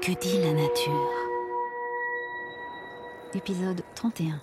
Que dit la nature. Épisode 31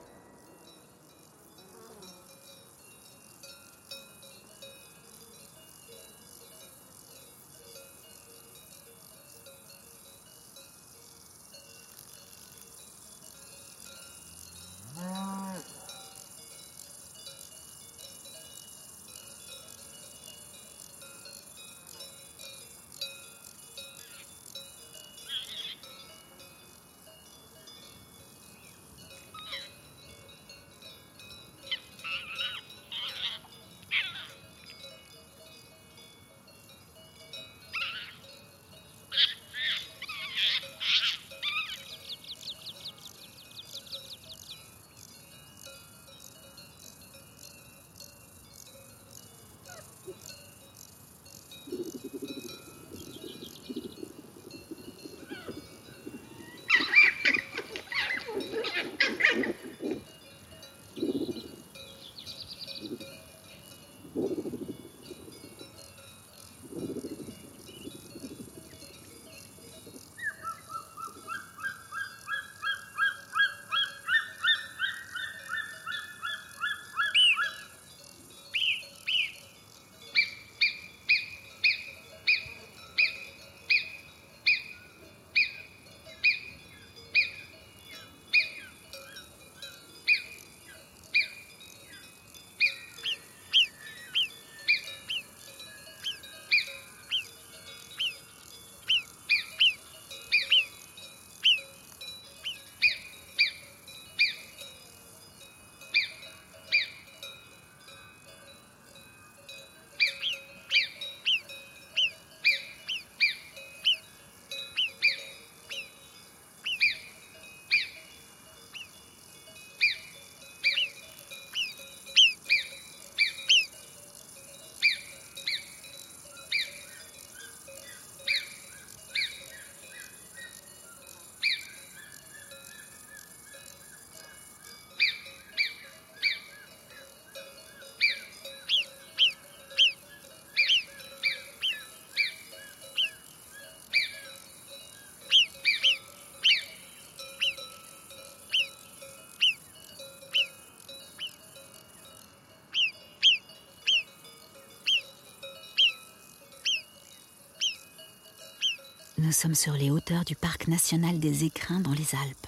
Nous sommes sur les hauteurs du parc national des Écrins dans les Alpes.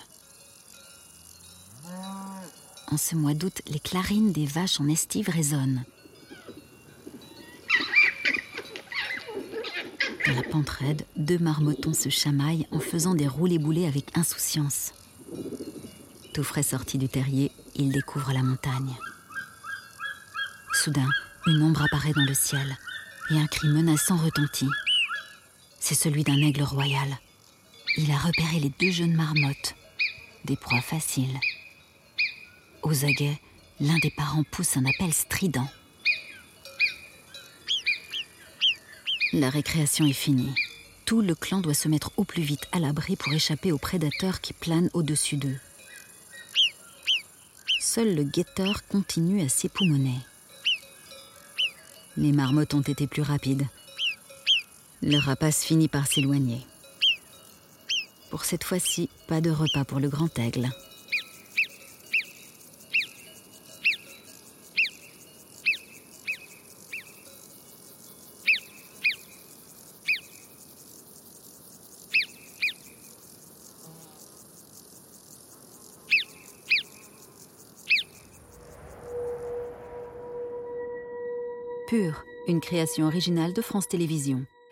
En ce mois d'août, les clarines des vaches en estive résonnent. Dans la pente raide, deux marmotons se chamaillent en faisant des roulés-boulés avec insouciance. Tout frais sorti du terrier, ils découvrent la montagne. Soudain, une ombre apparaît dans le ciel et un cri menaçant retentit. C'est celui d'un aigle royal. Il a repéré les deux jeunes marmottes, des proies faciles. Aux aguets, l'un des parents pousse un appel strident. La récréation est finie. Tout le clan doit se mettre au plus vite à l'abri pour échapper aux prédateurs qui planent au-dessus d'eux. Seul le guetteur continue à s'époumoner. Les marmottes ont été plus rapides. Le rapace finit par s'éloigner. Pour cette fois-ci, pas de repas pour le grand aigle. Pur, une création originale de France Télévisions.